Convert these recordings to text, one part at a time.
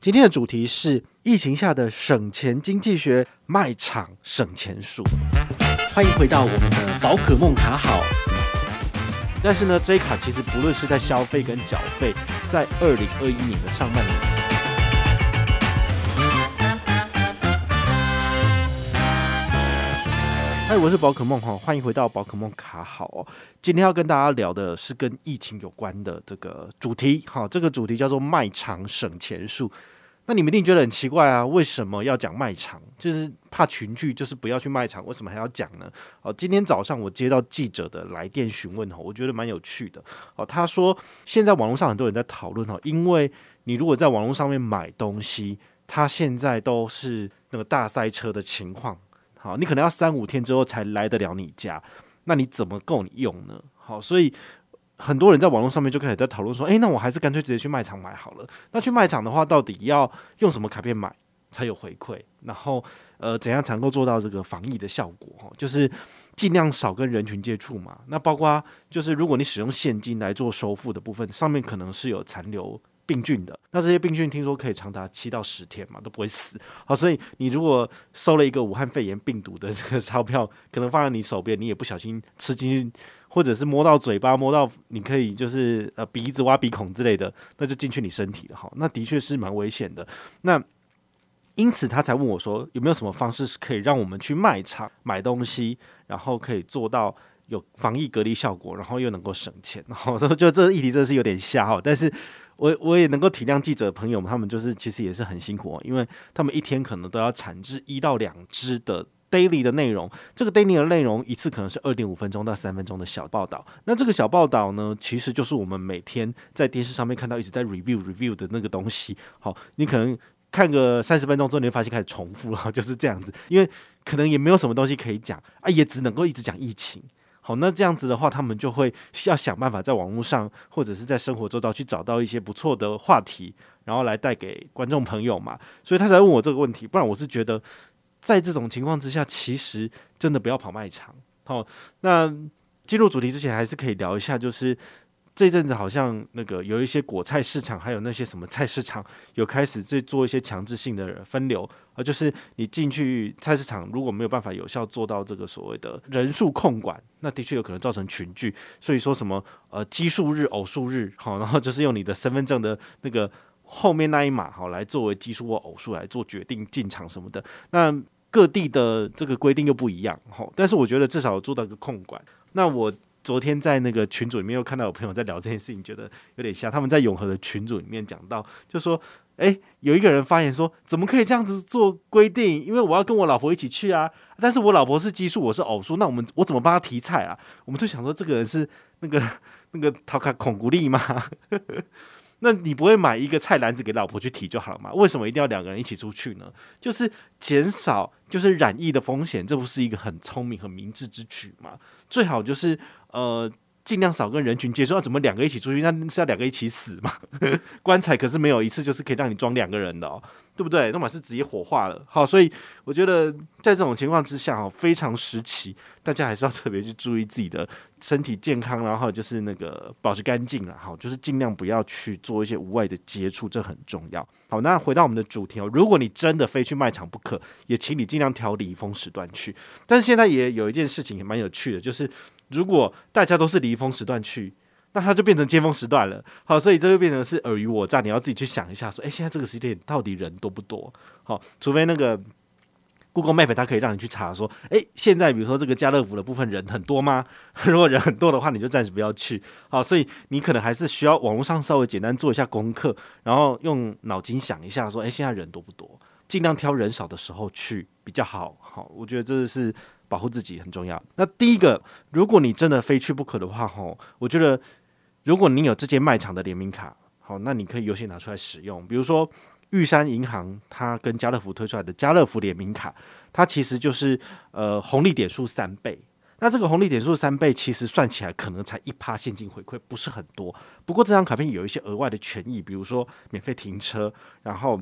今天的主题是疫情下的省钱经济学，卖场省钱术。欢迎回到我们的宝可梦卡好。但是呢这一卡其实不论是在消费跟缴费，在二零二一年的上半年，嗨，我是宝可梦哈，欢迎回到宝可梦卡好哦。今天要跟大家聊的是跟疫情有关的这个主题，哈，这个主题叫做卖场省钱术。那你们一定觉得很奇怪啊，为什么要讲卖场？就是怕群聚，就是不要去卖场，为什么还要讲呢？哦，今天早上我接到记者的来电询问哦，我觉得蛮有趣的哦。他说，现在网络上很多人在讨论哦，因为你如果在网络上面买东西，他现在都是那个大塞车的情况，好，你可能要三五天之后才来得了你家，那你怎么够你用呢？好，所以。很多人在网络上面就开始在讨论说，诶，那我还是干脆直接去卖场买好了。那去卖场的话，到底要用什么卡片买才有回馈？然后，呃，怎样才能够做到这个防疫的效果？哈，就是尽量少跟人群接触嘛。那包括就是如果你使用现金来做收付的部分，上面可能是有残留病菌的。那这些病菌听说可以长达七到十天嘛，都不会死。好，所以你如果收了一个武汉肺炎病毒的这个钞票，可能放在你手边，你也不小心吃进去。或者是摸到嘴巴，摸到你可以就是呃鼻子挖鼻孔之类的，那就进去你身体了哈。那的确是蛮危险的。那因此他才问我说，有没有什么方式是可以让我们去卖场买东西，然后可以做到有防疫隔离效果，然后又能够省钱。然后说就这个议题真的是有点瞎哈，但是我我也能够体谅记者朋友们，他们就是其实也是很辛苦哦，因为他们一天可能都要产制一到两支的。daily 的内容，这个 daily 的内容一次可能是二点五分钟到三分钟的小报道。那这个小报道呢，其实就是我们每天在电视上面看到一直在 review review 的那个东西。好，你可能看个三十分钟之后，你会发现开始重复了，就是这样子。因为可能也没有什么东西可以讲啊，也只能够一直讲疫情。好，那这样子的话，他们就会要想办法在网络上或者是在生活周到去找到一些不错的话题，然后来带给观众朋友嘛。所以他才问我这个问题，不然我是觉得。在这种情况之下，其实真的不要跑卖场。好，那进入主题之前，还是可以聊一下，就是这阵子好像那个有一些果菜市场，还有那些什么菜市场，有开始在做一些强制性的分流，而就是你进去菜市场，如果没有办法有效做到这个所谓的人数控管，那的确有可能造成群聚。所以说什么呃奇数日、偶数日，好，然后就是用你的身份证的那个。后面那一码好来作为奇数或偶数来做决定进场什么的，那各地的这个规定又不一样哈。但是我觉得至少做到一个控管。那我昨天在那个群组里面又看到有朋友在聊这件事情，觉得有点像他们在永和的群组里面讲到，就说诶，有一个人发言说，怎么可以这样子做规定？因为我要跟我老婆一起去啊，但是我老婆是奇数，我是偶数，那我们我怎么帮他提菜啊？我们就想说，这个人是那个那个讨卡孔古力吗？那你不会买一个菜篮子给老婆去提就好了嘛？为什么一定要两个人一起出去呢？就是减少就是染疫的风险，这不是一个很聪明很明智之举吗？最好就是呃尽量少跟人群接触。那怎么两个一起出去？那是要两个一起死吗？棺材可是没有一次就是可以让你装两个人的哦。对不对？那么是直接火化了。好，所以我觉得在这种情况之下，哈，非常时期，大家还是要特别去注意自己的身体健康，然后就是那个保持干净了，好，就是尽量不要去做一些无谓的接触，这很重要。好，那回到我们的主题哦，如果你真的非去卖场不可，也请你尽量挑离峰时段去。但是现在也有一件事情也蛮有趣的，就是如果大家都是离峰时段去。那它就变成尖峰时段了，好，所以这就变成是尔虞我诈，你要自己去想一下，说，诶，现在这个时间点到底人多不多？好，除非那个 Google Map 它可以让你去查，说，诶，现在比如说这个家乐福的部分人很多吗？如果人很多的话，你就暂时不要去。好，所以你可能还是需要网络上稍微简单做一下功课，然后用脑筋想一下，说，诶，现在人多不多？尽量挑人少的时候去比较好。好，我觉得这是保护自己很重要。那第一个，如果你真的非去不可的话，吼，我觉得。如果你有这间卖场的联名卡，好，那你可以优先拿出来使用。比如说玉山银行，它跟家乐福推出来的家乐福联名卡，它其实就是呃红利点数三倍。那这个红利点数三倍，其实算起来可能才一趴现金回馈，不是很多。不过这张卡片有一些额外的权益，比如说免费停车，然后。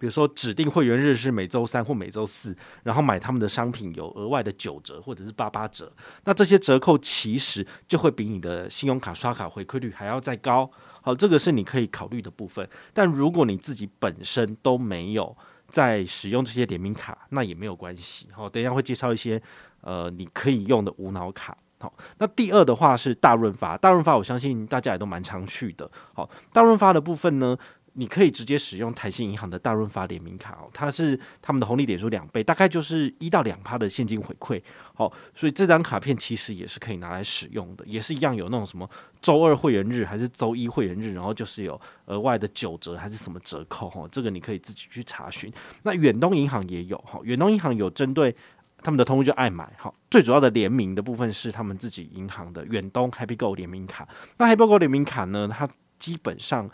比如说，指定会员日是每周三或每周四，然后买他们的商品有额外的九折或者是八八折，那这些折扣其实就会比你的信用卡刷卡回馈率还要再高。好，这个是你可以考虑的部分。但如果你自己本身都没有在使用这些联名卡，那也没有关系。好，等一下会介绍一些呃你可以用的无脑卡。好，那第二的话是大润发，大润发我相信大家也都蛮常去的。好，大润发的部分呢，你可以直接使用台新银行的大润发联名卡哦，它是他们的红利点数两倍，大概就是一到两趴的现金回馈。好，所以这张卡片其实也是可以拿来使用的，也是一样有那种什么周二会员日还是周一会员日，然后就是有额外的九折还是什么折扣哈，这个你可以自己去查询。那远东银行也有哈，远东银行有针对。他们的通路就爱买，好，最主要的联名的部分是他们自己银行的远东 Happy Go 联名卡。那 Happy Go 联名卡呢，它基本上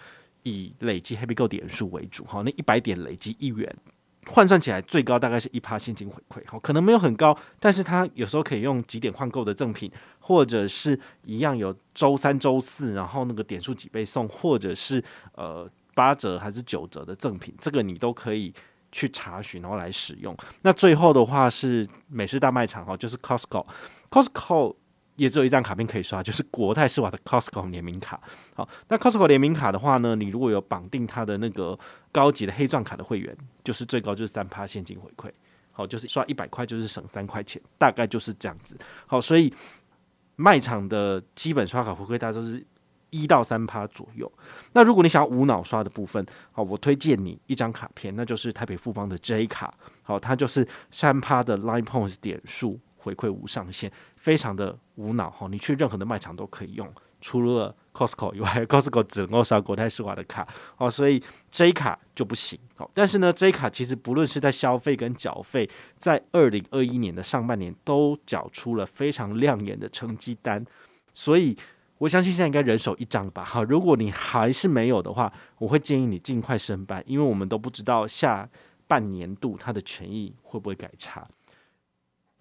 以累积 Happy Go 点数为主，好，那一百点累积一元，换算起来最高大概是一趴现金回馈，好，可能没有很高，但是它有时候可以用几点换购的赠品，或者是一样有周三、周四，然后那个点数几倍送，或者是呃八折还是九折的赠品，这个你都可以。去查询，然后来使用。那最后的话是美式大卖场哈，就是 Costco，Costco 也只有一张卡片可以刷，就是国泰世华的 Costco 联名卡。好，那 Costco 联名卡的话呢，你如果有绑定它的那个高级的黑钻卡的会员，就是最高就是三趴现金回馈。好，就是刷一百块就是省三块钱，大概就是这样子。好，所以卖场的基本刷卡回馈大概都是。一到三趴左右。那如果你想要无脑刷的部分，好，我推荐你一张卡片，那就是台北富邦的 J 卡。好，它就是三趴的 Line Points 点数回馈无上限，非常的无脑。哈，你去任何的卖场都可以用，除了 Costco 以外，Costco 只能够刷国泰世华的卡。哦，所以 J 卡就不行。好，但是呢，J 卡其实不论是在消费跟缴费，在二零二一年的上半年都缴出了非常亮眼的成绩单，所以。我相信现在应该人手一张吧。好，如果你还是没有的话，我会建议你尽快申办，因为我们都不知道下半年度它的权益会不会改差。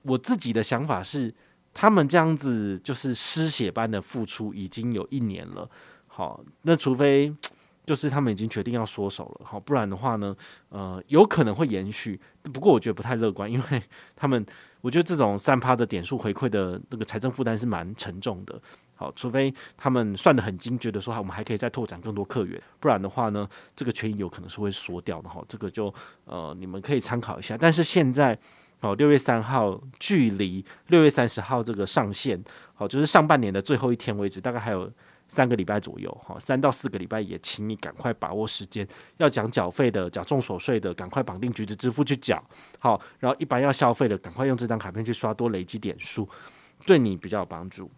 我自己的想法是，他们这样子就是失血般的付出已经有一年了。好，那除非就是他们已经决定要缩手了，好，不然的话呢，呃，有可能会延续。不过我觉得不太乐观，因为他们，我觉得这种三趴的点数回馈的那个财政负担是蛮沉重的。好，除非他们算得很精，觉得说我们还可以再拓展更多客源，不然的话呢，这个权益有可能是会缩掉的哈。这个就呃，你们可以参考一下。但是现在哦，六月三号距离六月三十号这个上线，好，就是上半年的最后一天为止，大概还有三个礼拜左右哈，三到四个礼拜，也请你赶快把握时间。要讲缴费的、缴重所税的，赶快绑定橘子支付去缴。好，然后一般要消费的，赶快用这张卡片去刷多累积点数，对你比较有帮助。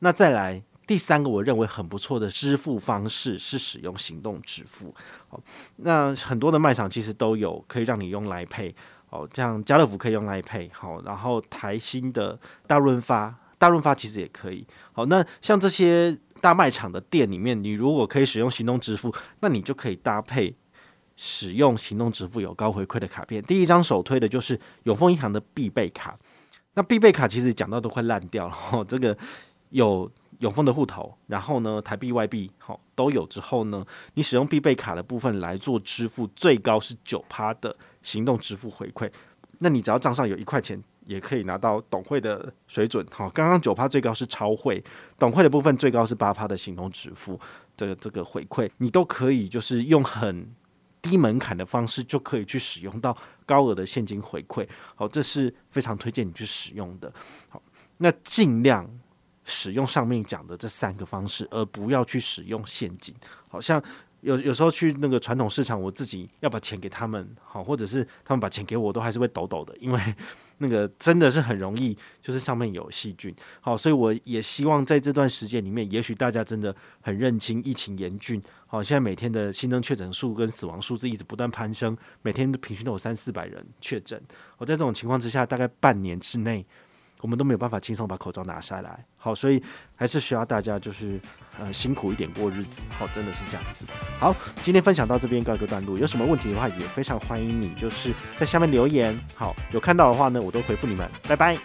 那再来第三个，我认为很不错的支付方式是使用行动支付。好，那很多的卖场其实都有可以让你用来配。好，像家乐福可以用 Line Pay。好，然后台新的大润发，大润发其实也可以。好，那像这些大卖场的店里面，你如果可以使用行动支付，那你就可以搭配使用行动支付有高回馈的卡片。第一张首推的就是永丰银行的必备卡。那必备卡其实讲到都快烂掉了。哦，这个。有永丰的户头，然后呢，台币、外币好都有之后呢，你使用必备卡的部分来做支付，最高是九趴的行动支付回馈。那你只要账上有一块钱，也可以拿到董会的水准。好，刚刚九趴最高是超会，董会的部分最高是八趴的行动支付的这个回馈，你都可以就是用很低门槛的方式就可以去使用到高额的现金回馈。好，这是非常推荐你去使用的。好，那尽量。使用上面讲的这三个方式，而不要去使用现金。好像有有时候去那个传统市场，我自己要把钱给他们，好，或者是他们把钱给我，都还是会抖抖的，因为那个真的是很容易，就是上面有细菌。好，所以我也希望在这段时间里面，也许大家真的很认清疫情严峻。好，现在每天的新增确诊数跟死亡数字一直不断攀升，每天平均都有三四百人确诊。我在这种情况之下，大概半年之内。我们都没有办法轻松把口罩拿下来，好，所以还是需要大家就是呃辛苦一点过日子，好，真的是这样子。好，今天分享到这边告一个段落，有什么问题的话也非常欢迎你就是在下面留言，好，有看到的话呢，我都回复你们，拜拜。